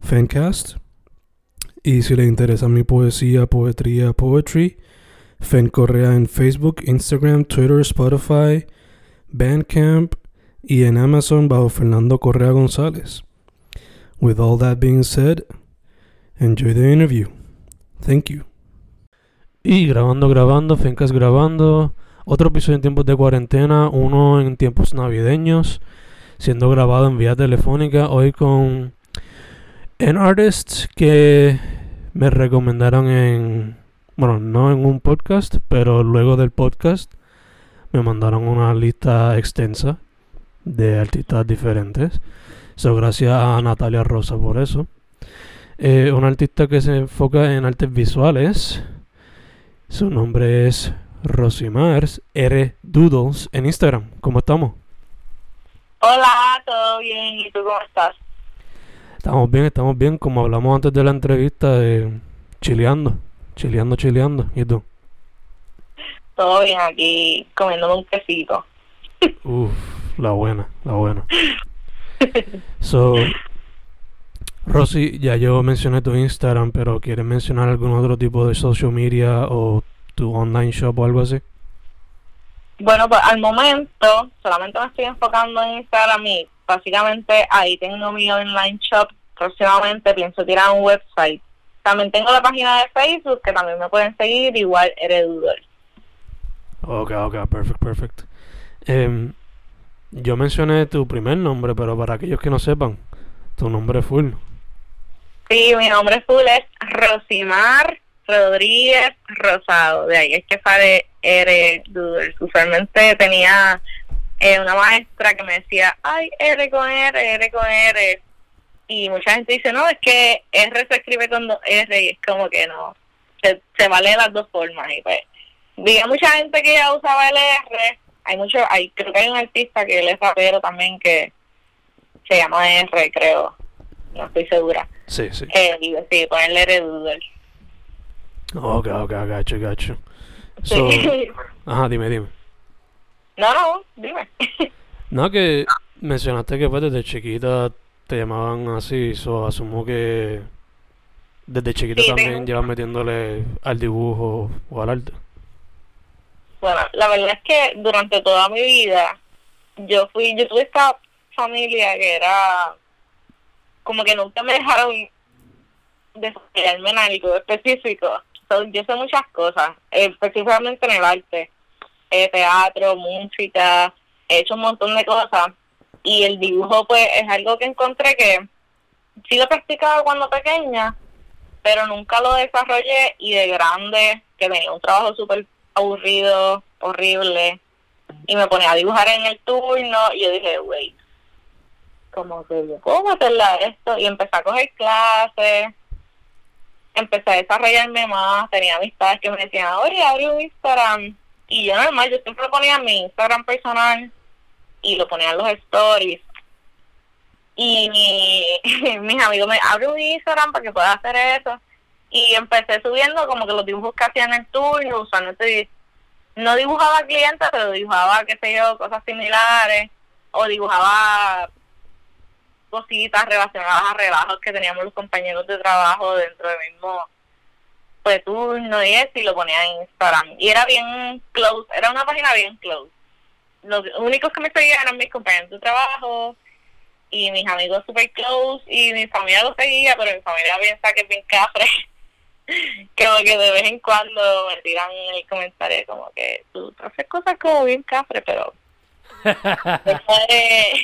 Fancast. Y si le interesa mi poesía, poetría, poetry, Fen Correa en Facebook, Instagram, Twitter, Spotify, Bandcamp y en Amazon bajo Fernando Correa González. With all that being said, enjoy the interview. Thank you. Y grabando, grabando, Fencast grabando. Otro episodio en tiempos de cuarentena, uno en tiempos navideños, siendo grabado en vía telefónica. Hoy con en artists que me recomendaron en, bueno, no en un podcast, pero luego del podcast me mandaron una lista extensa de artistas diferentes. So, gracias a Natalia Rosa por eso. Eh, un artista que se enfoca en artes visuales. Su nombre es Rosimars R Doodles en Instagram. ¿Cómo estamos? Hola, todo bien. ¿Y tú cómo estás? Estamos bien, estamos bien. Como hablamos antes de la entrevista, eh, chileando, chileando, chileando. ¿Y tú? Todo bien aquí, comiéndome un quesito. Uf, la buena, la buena. So, Rosy, ya yo mencioné tu Instagram, pero ¿quieres mencionar algún otro tipo de social media o tu online shop o algo así? Bueno, pues al momento solamente me estoy enfocando en Instagram y básicamente ahí tengo mi online shop. Próximamente pienso tirar un website. También tengo la página de Facebook que también me pueden seguir, igual Eredudor. Ok, ok, perfect, perfect. Em, yo mencioné tu primer nombre, pero para aquellos que no sepan, tu nombre full. Sí, mi nombre full es Rosimar Rodríguez Rosado. De ahí es que sale R Doodles. Usualmente tenía eh, una maestra que me decía, ay, R con R, R con R. Y mucha gente dice, no, es que R se escribe con dos R y es como que no. Se, se vale las dos formas. Y pues, vi a mucha gente que ya usaba el R. Hay mucho, hay, creo que hay un artista que él es rapero también que se llama R, creo. No estoy segura. Sí, sí. Eh, y sí, ponerle R Doodle. Ok, ok, gacho, gacho. So, Sí. ajá, dime, dime. No, no, dime. No, que mencionaste que pues desde chiquita te llamaban así, so asumo que desde chiquita Sí, también tengo- llevas metiéndole al dibujo o al arte. Bueno, la verdad es que durante toda mi vida yo fui, yo tuve esta familia que era como que nunca me dejaron desarrollarme en algo específico. So, yo sé muchas cosas, específicamente en el arte, eh, teatro, música, he hecho un montón de cosas y el dibujo pues es algo que encontré que sí lo practicaba cuando pequeña, pero nunca lo desarrollé y de grande, que tenía un trabajo súper aburrido, horrible, y me ponía a dibujar en el turno y yo dije, wait, como que yo puedo meterle a esto y empecé a coger clases, empecé a desarrollarme más, tenía amistades que me decían, oye, abre un Instagram, y yo normal, yo siempre ponía mi Instagram personal y lo ponía en los stories, y mi- mis amigos me abre un Instagram para que pueda hacer eso, y empecé subiendo como que los dibujos que hacía en el turno, usualmente no dibujaba clientes, pero dibujaba, qué sé yo, cosas similares, o dibujaba cositas relacionadas a relajos que teníamos los compañeros de trabajo dentro del mismo pues turno y eso, y lo ponía en Instagram. Y era bien close, era una página bien close. Los únicos que me seguían eran mis compañeros de trabajo y mis amigos super close y mi familia lo seguía, pero mi familia piensa que es bien cafre. como que de vez en cuando me tiran el comentario como que tú haces cosas como bien cafre, pero eso, es,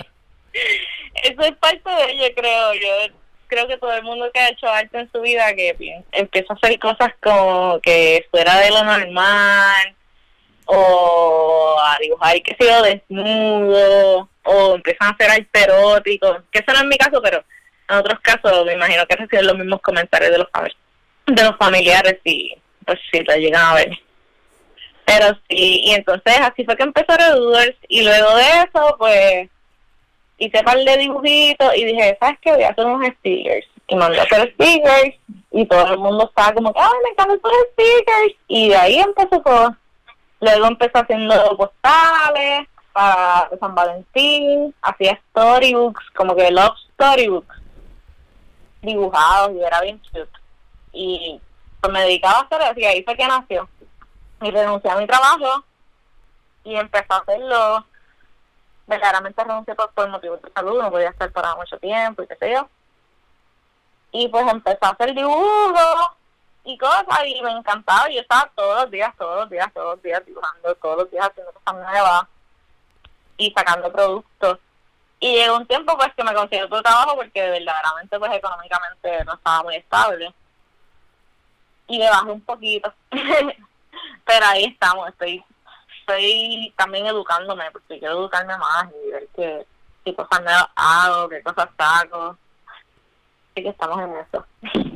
parte de ello, creo. Yo creo que todo el mundo que ha hecho arte en su vida que empieza a hacer cosas como que fuera de lo normal o a dibujar, que sé yo, desnudo o empiezan a hacer arte erótico, que eso no es mi caso, pero en otros casos me imagino que reciben los mismos comentarios de los de los familiares y pues sí, lo llegan a ver. Pero sí, y entonces así fue que empezó Reduders y luego de eso pues hice un par de dibujitos y dije, ¿sabes qué? Voy a hacer unos stickers. Y mandé a hacer stickers y todo el mundo estaba como, ¡ay, me encantan los stickers! Y de ahí empezó todo. Luego empecé haciendo postales para San Valentín, hacía storybooks, como que love storybooks, dibujados y era bien cute. Y pues me dedicaba a hacer eso y ahí fue que nació. Y renuncié a mi trabajo y empecé a hacerlo verdaderamente renuncié por, por motivos de salud, no podía estar para mucho tiempo y qué sé yo. Y pues empecé a hacer dibujos y cosas y me encantaba. Yo estaba todos los días, todos los días, todos los días dibujando, todos los días haciendo cosas nuevas y sacando productos. Y llegó un tiempo pues que me consiguió otro trabajo porque verdaderamente pues económicamente no estaba muy estable. Y le bajé un poquito. Pero ahí estamos, estoy estoy también educándome porque quiero educarme más y ver qué, qué cosas nuevas hago, qué cosas saco. Así que estamos en eso.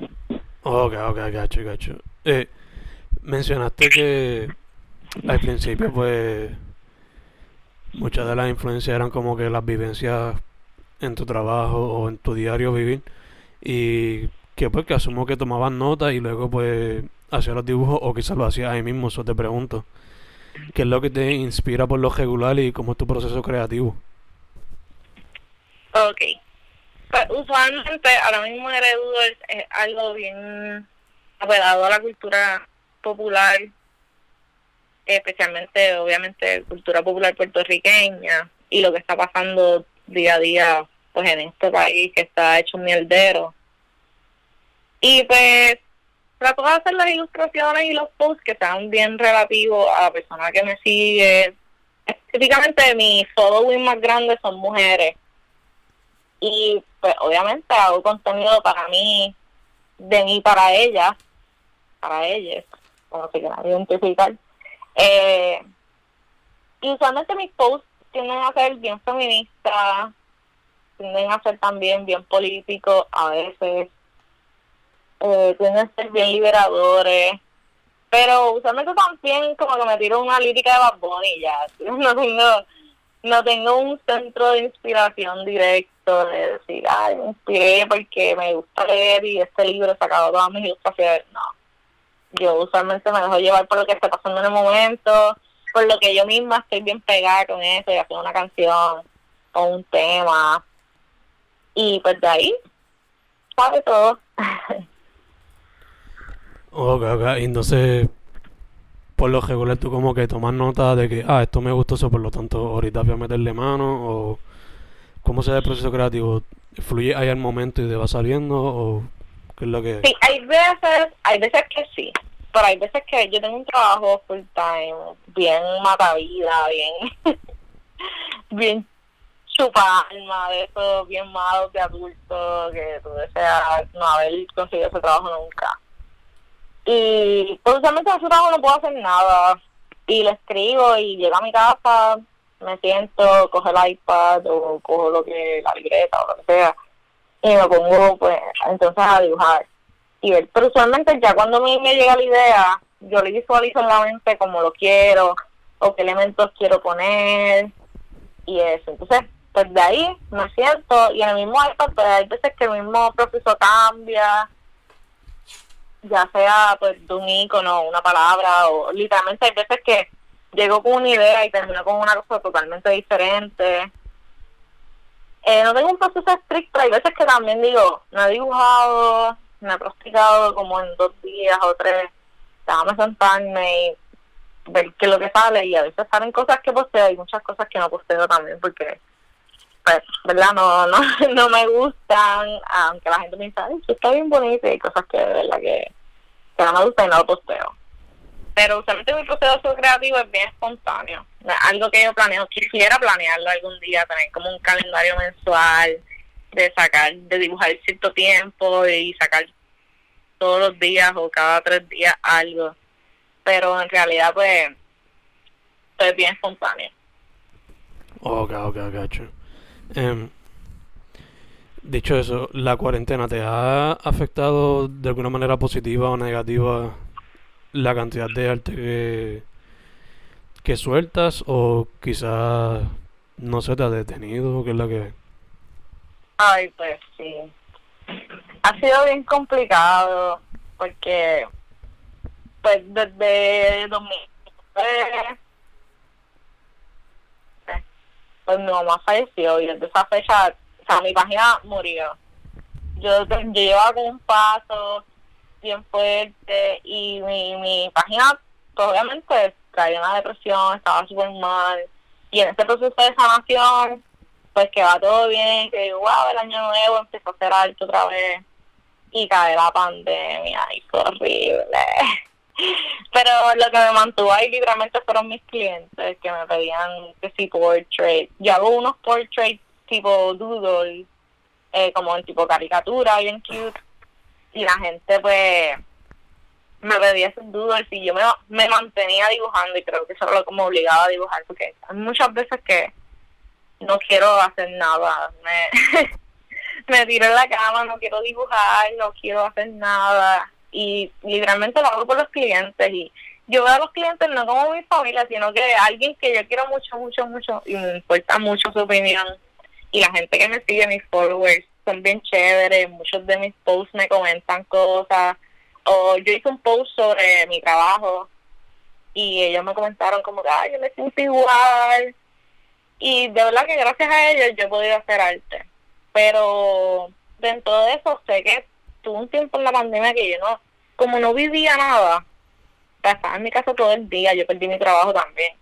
Ok, ok, gacho, gacho. Eh, mencionaste que al principio, pues, muchas de las influencias eran como que las vivencias en tu trabajo o en tu diario vivir y que pues que asumo que tomabas notas y luego pues hacías los dibujos o quizás lo hacías ahí mismo, eso te pregunto. ¿Qué es lo que te inspira por lo regular y cómo es tu proceso creativo? Ok. Pues usualmente ahora mismo Heredudor es algo bien apelado a la cultura popular, especialmente, obviamente, cultura popular puertorriqueña y lo que está pasando día a día pues en este país que está hecho un mierdero. Y pues trato de hacer las ilustraciones y los posts que sean bien relativos a la persona que me sigue. Específicamente mis following más grandes son mujeres. Y pues obviamente hago contenido para mí, de mí para ellas, para ellas, como se quieran identificar. Eh, y usualmente mis posts tienden a ser bien feministas, tienden a ser también bien políticos a veces eh, tienen que ser bien liberadores. Pero usualmente también como que me tiro una lírica de Bad y ya. No tengo, no tengo un centro de inspiración directo de decir, ay, me inspiré porque me gusta leer y este libro sacado todas mis ilustraciones. No. Yo usualmente me dejo llevar por lo que está pasando en el momento, por lo que yo misma estoy bien pegada con eso y hacer una canción o un tema. Y pues de ahí, sabe todo. Ok, ok. Entonces, por lo regular, tú como que tomas nota de que, ah, esto me gustó eso, por lo tanto, ahorita voy a meterle mano, o cómo se da el proceso creativo. ¿Fluye ahí al momento y te va saliendo, o qué es lo que...? Sí, hay veces, hay veces que sí, pero hay veces que yo tengo un trabajo full time, bien mata vida, bien, bien chupa alma de eso, bien malo de adulto, que tú deseas no haber conseguido ese trabajo nunca y pues usualmente en trabajo no puedo hacer nada. Y le escribo y llego a mi casa, me siento, cojo el iPad o cojo lo que, la libreta o lo que sea. Y me pongo pues entonces a dibujar. Y ver, pero usualmente ya cuando me, me llega la idea, yo le visualizo en la mente como lo quiero, o qué elementos quiero poner, y eso. Entonces, pues de ahí me siento, y en el mismo iPad, pues hay veces que el mismo proceso cambia, ya sea pues de un icono, una palabra, o literalmente hay veces que llego con una idea y termino con una cosa totalmente diferente. Eh, no tengo un proceso estricto, hay veces que también digo, no he dibujado, me he practicado como en dos días o tres, déjame sentarme y ver qué es lo que sale y a veces salen cosas que posteo y muchas cosas que no posteo también porque pues, ¿verdad? No, no, no me gustan, aunque la gente me dice, ay, está bien bonito y cosas que de verdad que, que no me gustan y no lo posteo. Pero usualmente mi proceso creativo es bien espontáneo. Algo que yo planeo, quisiera planearlo algún día, tener como un calendario mensual de sacar, de dibujar cierto tiempo y sacar todos los días o cada tres días algo. Pero en realidad, pues, es bien espontáneo. Ok, ok, gacho. Eh, dicho eso, ¿la cuarentena te ha afectado de alguna manera positiva o negativa la cantidad de arte que, que sueltas o quizás no se te ha detenido? ¿Qué es lo que Ay, pues sí. Ha sido bien complicado porque pues desde 2003 pues mi mamá falleció y desde esa fecha, o sea, mi página murió. Yo, yo llevaba un paso bien fuerte y mi, mi página, pues, obviamente, caía una depresión, estaba súper mal. Y en este proceso de sanación, pues que va todo bien, que wow, el año nuevo empezó a ser alto otra vez y cae la pandemia y fue horrible. Pero lo que me mantuvo ahí literalmente fueron mis clientes que me pedían que si portrait. Yo hago unos portraits tipo doodle, eh, como en tipo caricatura, bien cute. Y la gente pues me pedía esos doodles y yo me, me mantenía dibujando y creo que eso era lo que me obligaba a dibujar porque hay muchas veces que no quiero hacer nada. Me, me tiro en la cama, no quiero dibujar, no quiero hacer nada y literalmente lo hago por los clientes y yo veo a los clientes no como mi familia, sino que alguien que yo quiero mucho, mucho, mucho y me importa mucho su opinión y la gente que me sigue, mis followers, son bien chéveres, muchos de mis posts me comentan cosas o yo hice un post sobre mi trabajo y ellos me comentaron como que, ay, yo me siento igual y de verdad que gracias a ellos yo he podido hacer arte pero dentro de eso sé que tuve un tiempo en la pandemia que yo no, como no vivía nada, estaba en mi casa todo el día, yo perdí mi trabajo también.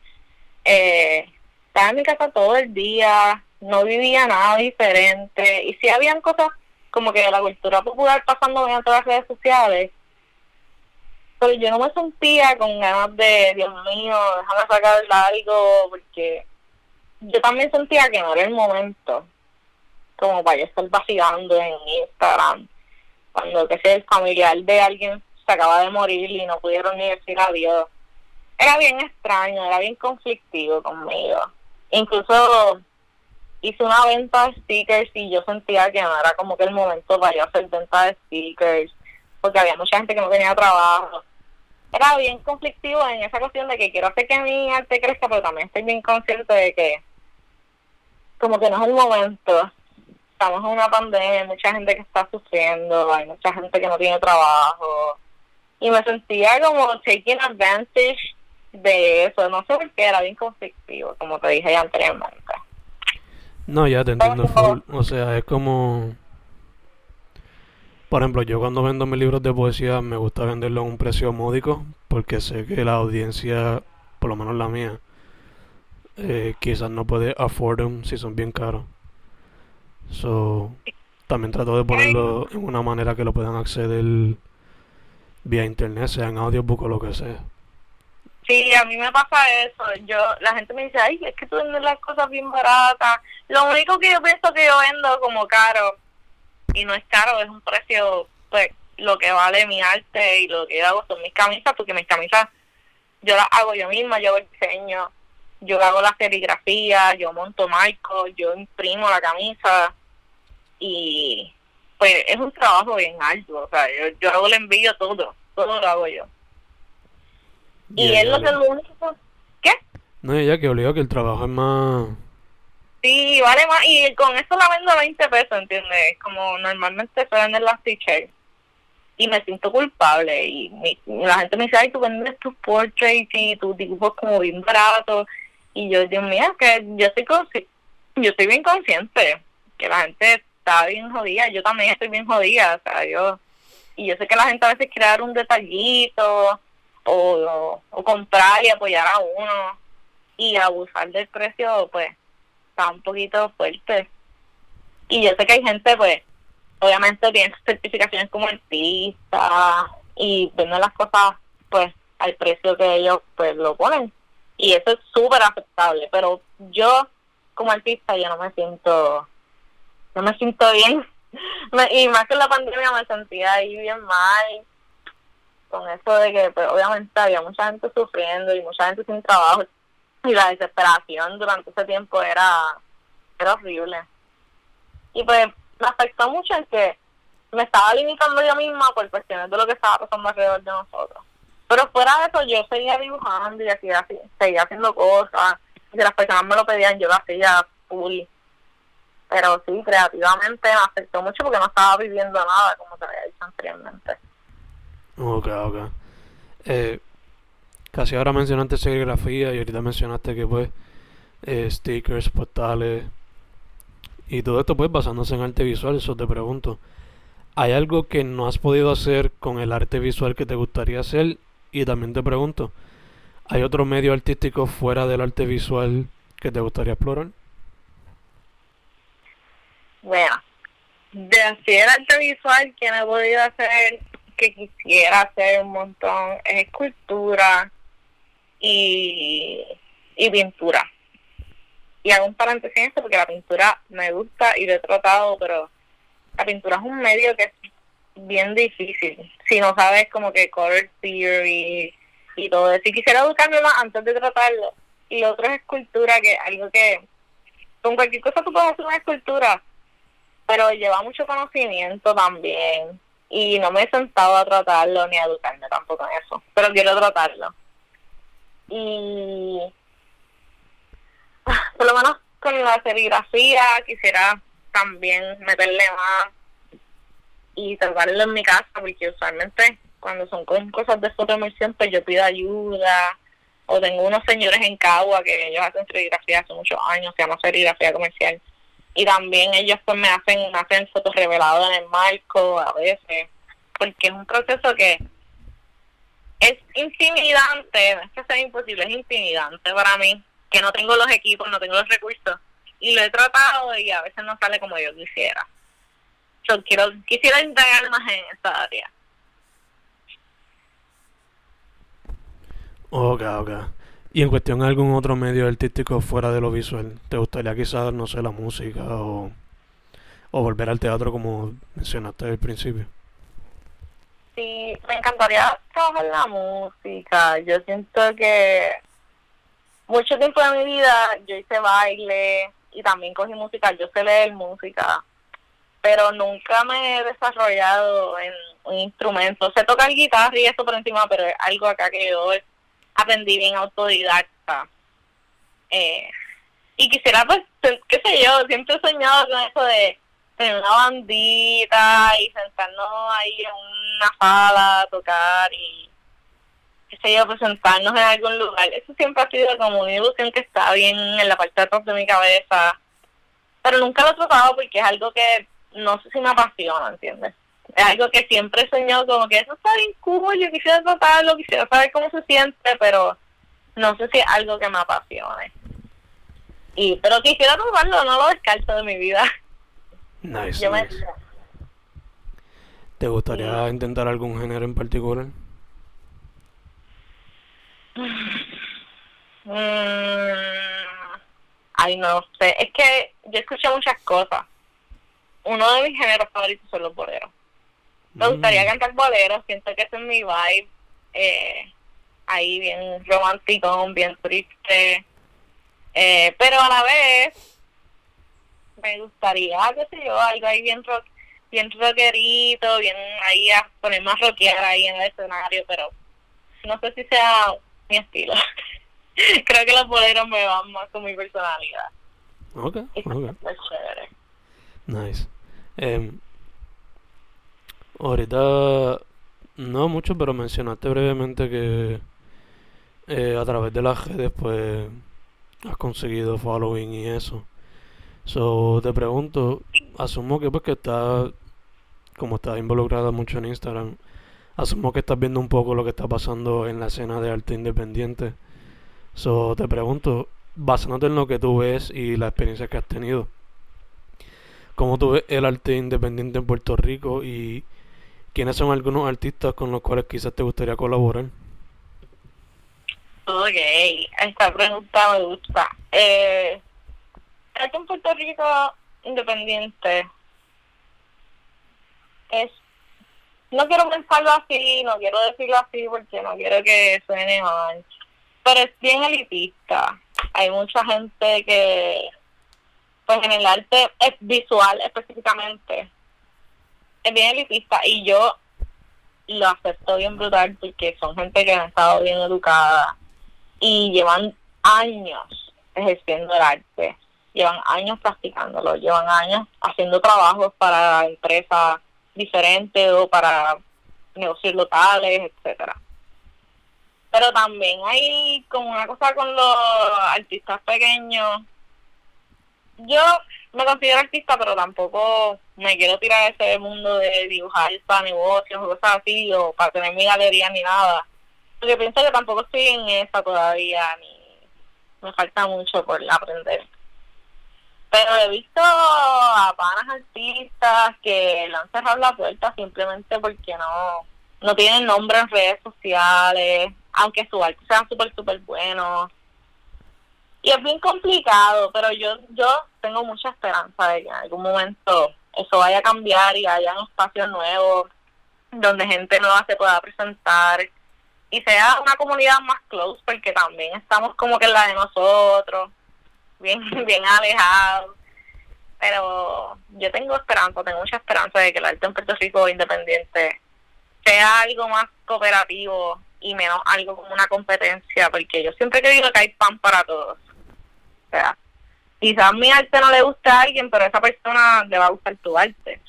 Eh, estaba en mi casa todo el día, no vivía nada diferente. Y si habían cosas como que la cultura popular pasando todas las redes sociales, pero yo no me sentía con ganas de, Dios mío, déjame sacar algo, porque yo también sentía que no era el momento como para estar vacilando en Instagram cuando que sea el familiar de alguien se acaba de morir y no pudieron ni decir adiós. Era bien extraño, era bien conflictivo conmigo. Incluso hice una venta de stickers y yo sentía que no era como que el momento para yo hacer venta de stickers, porque había mucha gente que no tenía trabajo. Era bien conflictivo en esa cuestión de que quiero hacer que mi arte crezca, pero también estoy bien consciente de que como que no es el momento estamos en una pandemia, hay mucha gente que está sufriendo, hay mucha gente que no tiene trabajo. Y me sentía como taking advantage de eso, no sé por qué, era bien conflictivo, como te dije anteriormente. No, ya te entiendo full. O sea, es como... Por ejemplo, yo cuando vendo mis libros de poesía me gusta venderlos a un precio módico porque sé que la audiencia, por lo menos la mía, eh, quizás no puede afford them si son bien caros. So, también trato de ponerlo en una manera que lo puedan acceder vía internet, sea en audiobook o lo que sea. Sí, a mí me pasa eso. Yo, la gente me dice, ay, es que tú vendes las cosas bien baratas. Lo único que yo pienso que yo vendo como caro, y no es caro, es un precio, pues, lo que vale mi arte y lo que yo hago son mis camisas, porque mis camisas yo las hago yo misma, yo hago el diseño, yo hago la serigrafía, yo monto marcos, yo imprimo la camisa y pues es un trabajo bien alto, o sea, yo, yo hago el envío todo, todo lo hago yo. Y él no es lo único... ¿Qué? No, ya que obligado que el trabajo es más... Sí, vale más, y con eso la vendo a 20 pesos, ¿entiendes? Como normalmente se venden las t-shirts. Y me siento culpable, y, la gente me dice, ay, tú vendes tus portraits y tus dibujos como bien baratos y yo, Dios mío, que yo estoy, yo estoy bien consciente que la gente está bien jodida, yo también estoy bien jodida, o sea, yo, y yo sé que la gente a veces quiere dar un detallito o, o, comprar y apoyar a uno y abusar del precio, pues está un poquito fuerte. Y yo sé que hay gente, pues, obviamente tiene certificaciones como artista y venden las cosas, pues, al precio que ellos, pues, lo ponen. Y eso es súper aceptable. Pero yo, como artista, yo no me siento, no me siento bien. y más que la pandemia me sentía ahí bien mal con eso de que pues, obviamente había mucha gente sufriendo y mucha gente sin trabajo y la desesperación durante ese tiempo era, era horrible. Y pues me afectó mucho en que me estaba limitando yo misma por cuestiones de lo que estaba pasando alrededor de nosotros. Pero fuera de eso, yo seguía dibujando y seguía, seguía haciendo cosas. Si las personas me lo pedían, yo lo hacía full. Pero sí, creativamente me afectó mucho porque no estaba viviendo nada, como te había dicho anteriormente. Ok, ok. Eh, casi ahora mencionaste serigrafía y ahorita mencionaste que pues eh, stickers, postales y todo esto pues basándose en arte visual, eso te pregunto. ¿Hay algo que no has podido hacer con el arte visual que te gustaría hacer? Y también te pregunto, ¿hay otro medio artístico fuera del arte visual que te gustaría explorar? Bueno, de hacer arte visual que no he podido hacer que quisiera hacer un montón es escultura y, y pintura. Y hago un paréntesis en esto porque la pintura me gusta y lo he tratado, pero la pintura es un medio que es bien difícil. Si no sabes como que color theory y todo eso. Y quisiera educarme más antes de tratarlo. Y lo otro es escultura, que algo que con cualquier cosa tú puedes hacer una escultura, pero lleva mucho conocimiento también y no me he sentado a tratarlo ni a educarme tampoco en eso, pero quiero tratarlo. Y por lo menos con la serigrafía quisiera también meterle más y tratarlo en mi casa, porque usualmente cuando son cosas de fotoemulsión, pues yo pido ayuda, o tengo unos señores en Cagua que ellos hacen serigrafía hace muchos años, se llama serigrafía comercial, y también ellos pues me hacen hacen fotos reveladas en el marco a veces porque es un proceso que es intimidante es que sea imposible es intimidante para mí que no tengo los equipos no tengo los recursos y lo he tratado y a veces no sale como yo quisiera yo quiero quisiera indagar más en esta área Ok, ok. Y en cuestión de algún otro medio artístico fuera de lo visual, ¿te gustaría quizás, no sé, la música o, o volver al teatro como mencionaste al principio? Sí, me encantaría trabajar la música. Yo siento que mucho tiempo de mi vida yo hice baile y también cogí música. Yo sé leer música, pero nunca me he desarrollado en un instrumento. Sé tocar guitarra y eso por encima, pero es algo acá que yo aprendí bien autodidacta. Eh, y quisiera, pues, qué sé yo, siempre he soñado con eso de tener una bandita y sentarnos ahí en una sala a tocar y, qué sé yo, presentarnos en algún lugar. Eso siempre ha sido como una ilusión que está bien en la parte de atrás de mi cabeza. Pero nunca lo he tratado porque es algo que no sé si me apasiona, ¿entiendes? Es algo que siempre he soñado como que eso está bien cool, yo quisiera tratarlo, quisiera saber cómo se siente, pero no sé si es algo que me apasione. Y, pero quisiera probarlo, no lo descarto de mi vida. Nice, ¿Te gustaría intentar algún género en particular? Mm, ay, no sé. Es que yo escucho muchas cosas. Uno de mis géneros favoritos son los boleros. Me gustaría mm. cantar boleros, siento que ese es mi vibe. Eh, ahí bien romántico, bien triste. Eh, pero a la vez, me gustaría, qué sé yo, algo ahí bien rock, bien rockerito, bien ahí a poner más rockear ahí en el escenario, pero no sé si sea mi estilo. Creo que los boleros me van más con mi personalidad. Ok, ok. Nice. Eh, Ahorita no mucho, pero mencionaste brevemente que eh, a través de las redes pues has conseguido following y eso. So, te pregunto, asumo que pues que estás, como estás involucrada mucho en Instagram, asumo que estás viendo un poco lo que está pasando en la escena de arte independiente. So, te pregunto, basándote en lo que tú ves y la experiencia que has tenido, ¿cómo tú ves el arte independiente en Puerto Rico y quiénes son algunos artistas con los cuales quizás te gustaría colaborar? Ok, esta pregunta me gusta. Eh, arte en Puerto Rico independiente es no quiero pensarlo así, no quiero decirlo así porque no quiero que suene mal, pero es bien elitista. Hay mucha gente que, pues en el arte es visual específicamente, es bien elitista y yo lo acepto bien brutal porque son gente que ha estado bien educada y llevan años ejerciendo el arte, llevan años practicándolo, llevan años haciendo trabajos para empresas diferentes o para negocios locales, etcétera. Pero también hay como una cosa con los artistas pequeños. Yo me considero artista, pero tampoco me quiero tirar a ese mundo de dibujar para negocios o cosas así, o para tener mi galería ni nada. Porque pienso que tampoco estoy en esa todavía, ni me falta mucho por aprender. Pero he visto a panas artistas que le han cerrado la puerta simplemente porque no, no tienen nombre en redes sociales, aunque su arte sea súper, súper bueno. Y es bien complicado, pero yo yo tengo mucha esperanza de que en algún momento eso vaya a cambiar y haya un espacio nuevo donde gente nueva se pueda presentar y sea una comunidad más close porque también estamos como que en la de nosotros bien, bien alejado. Pero yo tengo esperanza, tengo mucha esperanza de que el arte en Puerto Rico independiente sea algo más cooperativo y menos algo como una competencia, porque yo siempre he creído que hay pan para todos. O sea, quizás mi arte no le guste a alguien, pero a esa persona le va a gustar tu arte,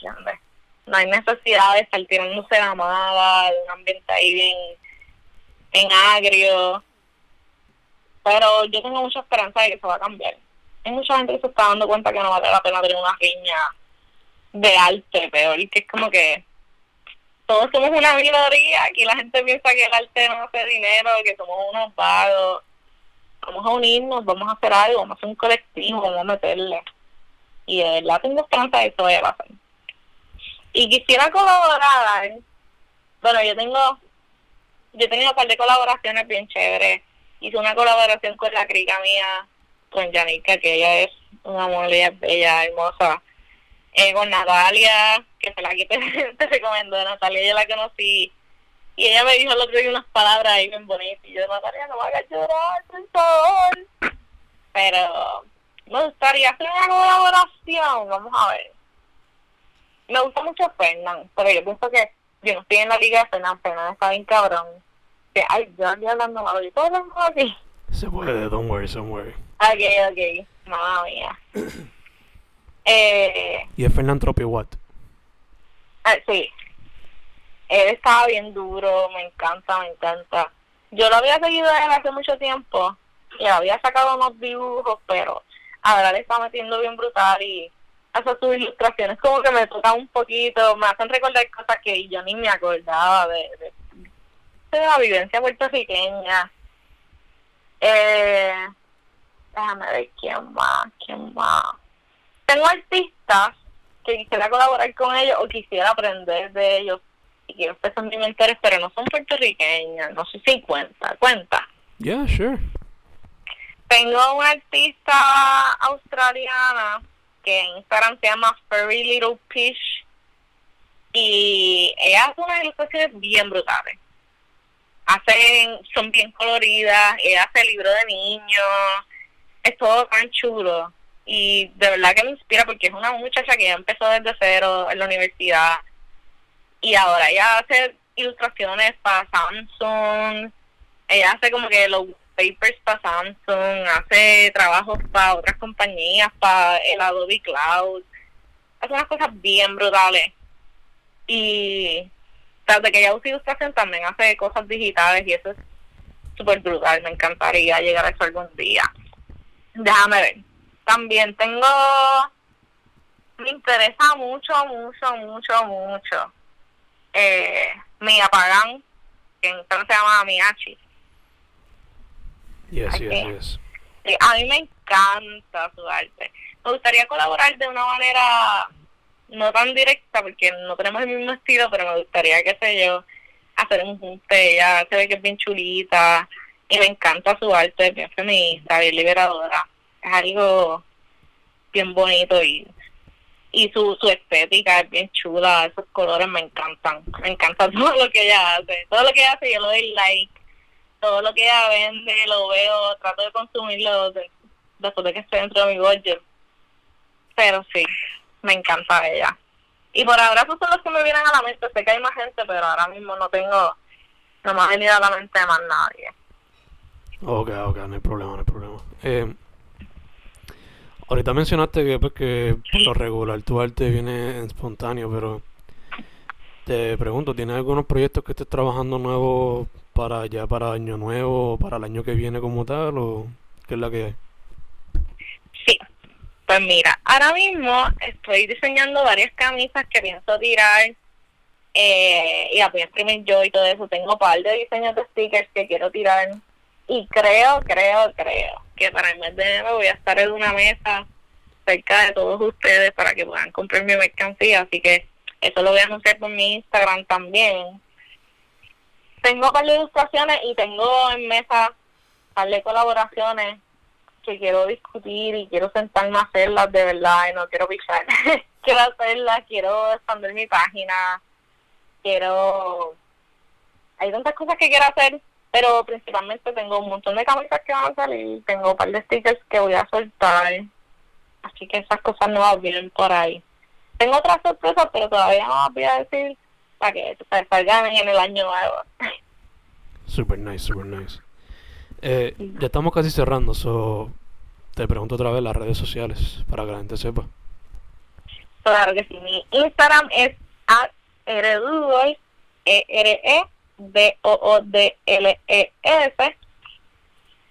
No hay necesidad de estar tirándose la mala, de un ambiente ahí bien, bien agrio. Pero yo tengo mucha esperanza de que eso va a cambiar. Hay mucha gente que se está dando cuenta que no vale la pena tener una riña de arte, peor que es como que todos somos una minoría, aquí la gente piensa que el arte no hace dinero, que somos unos vagos. Vamos a unirnos, vamos a hacer algo, vamos a hacer un colectivo, vamos a meterle. Y de verdad tengo esperanza de que vaya a pasar. Y quisiera colaborar, bueno, yo tengo, yo he un par de colaboraciones bien chéveres hice una colaboración con la crica mía, con Janica, que ella es una amor, bella, hermosa. Eh, con Natalia, que se la que te, te recomendó, Natalia, yo la conocí. Y ella me dijo el otro día unas palabras ahí bien bonitas. Y yo, Natalia, no me hagas llorar, por favor. Pero me gustaría hacer una colaboración, vamos a ver. Me gusta mucho Fernán, pero yo pienso que yo no estoy en la liga de Fernán, Fernán está bien cabrón ay, yo ando hablando mal de todo aquí. Se puede, don't worry, don't worry. Ok, ok, mamá mía. eh, ¿Y es Fernando what? Ah, sí. Él estaba bien duro, me encanta, me encanta. Yo lo había seguido desde hace mucho tiempo y había sacado unos dibujos, pero ahora le está metiendo bien brutal y hace sus ilustraciones como que me tocan un poquito, me hacen recordar cosas que yo ni me acordaba de, de de la vivencia puertorriqueña. Eh, déjame ver quién más, quién más. Tengo artistas que quisiera colaborar con ellos o quisiera aprender de ellos y quiero empezar mi interés, pero no son puertorriqueñas, no sé si cuenta, cuenta. Yeah, sure. Tengo una artista australiana que en Instagram se llama Furry Little Fish y ella hace unas ilustraciones bien brutales hacen, son bien coloridas, ella hace libros de niños, es todo tan chulo. Y de verdad que me inspira porque es una muchacha que ya empezó desde cero en la universidad y ahora ella hace ilustraciones para Samsung, ella hace como que los papers para Samsung, hace trabajos para otras compañías, para el Adobe Cloud, hace unas cosas bien brutales. Y de que ella usa ilustración también hace cosas digitales y eso es súper brutal. Me encantaría llegar a eso algún día. Déjame ver. También tengo. Me interesa mucho, mucho, mucho, mucho. Eh, mi Pagan, que entonces se llama Miachi. Yes, yes, yes. Sí, a mí me encanta su arte. Me gustaría colaborar de una manera no tan directa porque no tenemos el mismo estilo, pero me gustaría, qué sé yo, hacer un junte. Ella se ve que es bien chulita y me encanta su arte, es bien feminista, bien liberadora. Es algo bien bonito y y su, su estética es bien chula, esos colores me encantan, me encanta todo lo que ella hace, todo lo que ella hace yo lo doy like, todo lo que ella vende lo veo, trato de consumirlo después de que esté dentro de mi budget, pero sí, me encanta ella. Y por ahora esos son los que me vienen a la mente, sé que hay más gente, pero ahora mismo no tengo, no me ha venido a la mente más nadie. Ok, ok, no hay problema, no hay problema. Eh, Ahorita mencionaste que, pues, que por lo regular tu arte viene espontáneo, pero te pregunto, ¿tienes algunos proyectos que estés trabajando nuevos para ya para año nuevo o para el año que viene como tal o qué es la que hay? Sí, pues mira, ahora mismo estoy diseñando varias camisas que pienso tirar eh, y las voy a imprimir yo y todo eso. Tengo un par de diseños de stickers que quiero tirar y creo, creo, creo que para el mes de enero voy a estar en una mesa cerca de todos ustedes para que puedan comprar mi mercancía. Así que eso lo voy a anunciar por mi Instagram también. Tengo par ilustraciones y tengo en mesa par colaboraciones que quiero discutir y quiero sentarme a hacerlas de verdad y no quiero pichar. quiero hacerlas, quiero expandir mi página, quiero... Hay tantas cosas que quiero hacer pero principalmente tengo un montón de camisas que van a salir, tengo un par de stickers que voy a soltar, así que esas cosas nuevas vienen por ahí. Tengo otras sorpresas, pero todavía no las voy a decir para que salgan en el año nuevo. Super nice, super nice. Eh, ya estamos casi cerrando, so te pregunto otra vez las redes sociales para que la gente sepa. Claro que sí, mi Instagram es e r e D-O-O-D-L-E-S.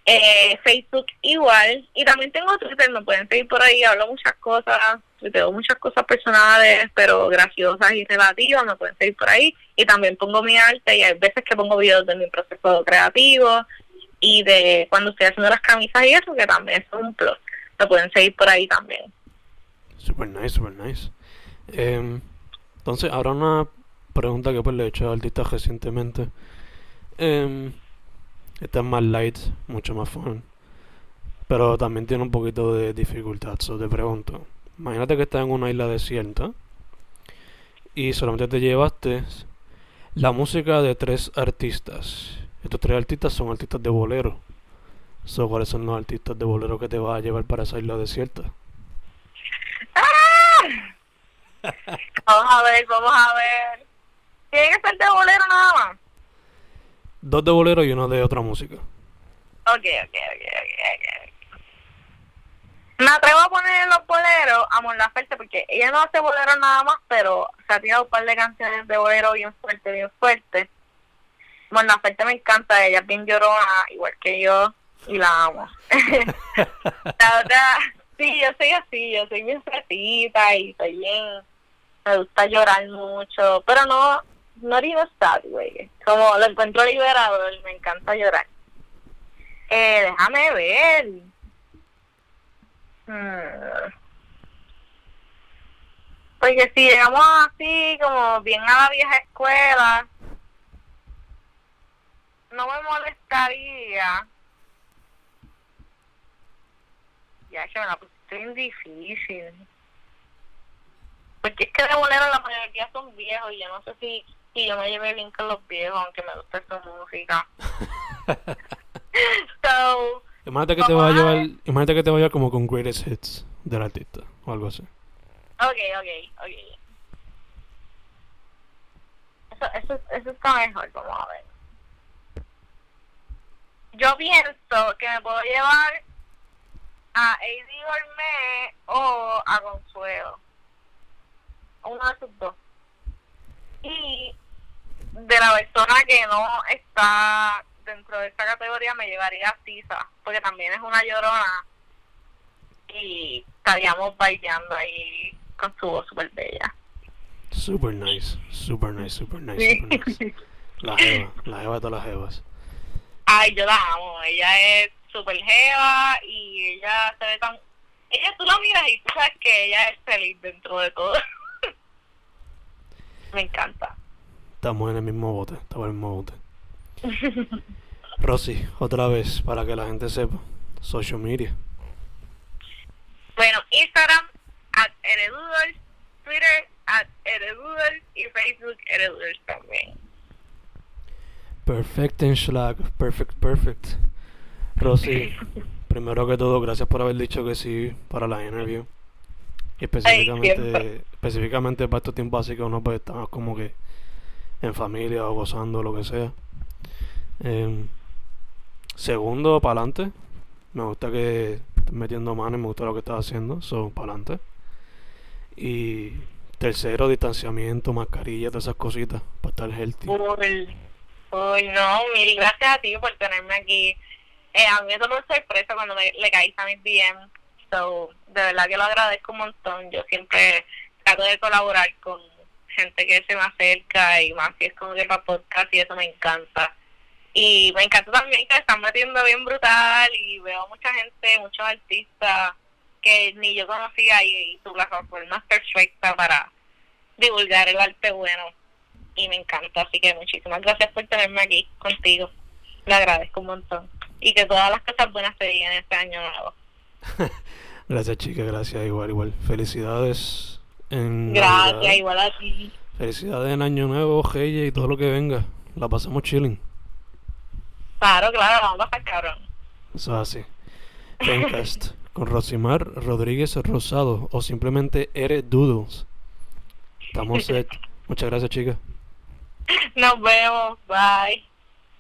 Eh, Facebook igual. Y también tengo Twitter, me pueden seguir por ahí. Hablo muchas cosas, tengo muchas cosas personales, pero graciosas y relativas. Me pueden seguir por ahí. Y también pongo mi arte y hay veces que pongo videos de mi proceso creativo y de cuando estoy haciendo las camisas y eso, que también es un plus. Me pueden seguir por ahí también. Super nice, super nice. Eh, entonces, ahora una pregunta que pues le he hecho a artistas recientemente. Eh, esta es más light, mucho más fun. Pero también tiene un poquito de dificultad. So te pregunto. Imagínate que estás en una isla desierta. Y solamente te llevaste la música de tres artistas. Estos tres artistas son artistas de bolero. So, ¿Cuáles son los artistas de bolero que te vas a llevar para esa isla desierta? Vamos a ver, vamos a ver. ¿Tiene que ser de bolero nada más? Dos de bolero y uno de otra música. Ok, ok, ok, ok, ok. Me atrevo a poner los boleros a Mon Laferte porque ella no hace bolero nada más, pero se ha tirado un par de canciones de bolero bien fuerte, bien fuerte. Mon Laferte me encanta, ella es bien llorona, igual que yo, y la amo. la otra, sí, yo soy así, yo soy bien fresita y soy bien, me gusta llorar mucho, pero no, no even sad, güey. Como lo encuentro liberador, me encanta llorar. Eh, déjame ver. Hmm. Porque si llegamos así, como bien a la vieja escuela, no me molestaría. Ya que me la pusiste bien difícil. Porque es que de bolero la mayoría son viejos y yo no sé si y yo me llevé bien con los viejos, aunque me gusta su música. so, imagínate que te va a llevar, imagínate que te va a llevar como con greatest hits del artista o algo así. Ok, ok, ok. Eso, eso, eso está mejor, vamos a ver. Yo pienso que me puedo llevar a Eddie Gourmet o a Consuelo. Uno de esos dos. Y de la persona que no está dentro de esta categoría me llevaría a Sisa, porque también es una llorona y estaríamos bailando ahí con su voz súper bella. Super nice, super nice, super nice, super nice. La jeva, la jeva de todas las jevas. Ay, yo la amo, ella es super jeva y ella se ve tan... Ella tú la miras y tú sabes que ella es feliz dentro de todo. Me encanta. Estamos en el mismo bote, estamos en el mismo bote. Rosy, otra vez, para que la gente sepa, social media. Bueno, Instagram, at Heredudors, Twitter, at Heredudors y Facebook, Heredudors también. Perfect en schlag, perfect, perfect. Rosy, primero que todo, gracias por haber dicho que sí para la interview. Y específicamente, específicamente para estos tiempos que uno pues está como que en familia o gozando lo que sea. Em, segundo, para adelante. Me gusta que estés metiendo mano y me gusta lo que estás haciendo. So, para adelante. Y tercero, distanciamiento, mascarilla, todas esas cositas para estar healthy. Uy, uy, no, mil gracias a ti por tenerme aquí. Eh, a mí me tomó sorpresa cuando me, le caíste a mis DM. So, de verdad que lo agradezco un montón. Yo siempre trato de colaborar con gente que se me acerca y más si es como que para podcast y eso me encanta. Y me encanta también que están metiendo bien brutal y veo mucha gente, muchos artistas que ni yo conocía y, y tu plataforma es perfecta para divulgar el arte bueno y me encanta, así que muchísimas gracias por tenerme aquí contigo. Le agradezco un montón. Y que todas las cosas buenas te digan este año nuevo. Gracias, chica, gracias, igual, igual. Felicidades en Gracias, Navidad. igual a ti. Felicidades en Año Nuevo, Reyes y todo lo que venga. La pasamos chilling. Claro, claro, vamos a pasar cabrón. Eso es así. Fencast con Rosimar Rodríguez Rosado o simplemente Eres Doodles. Estamos set. Muchas gracias, chica. Nos vemos, bye.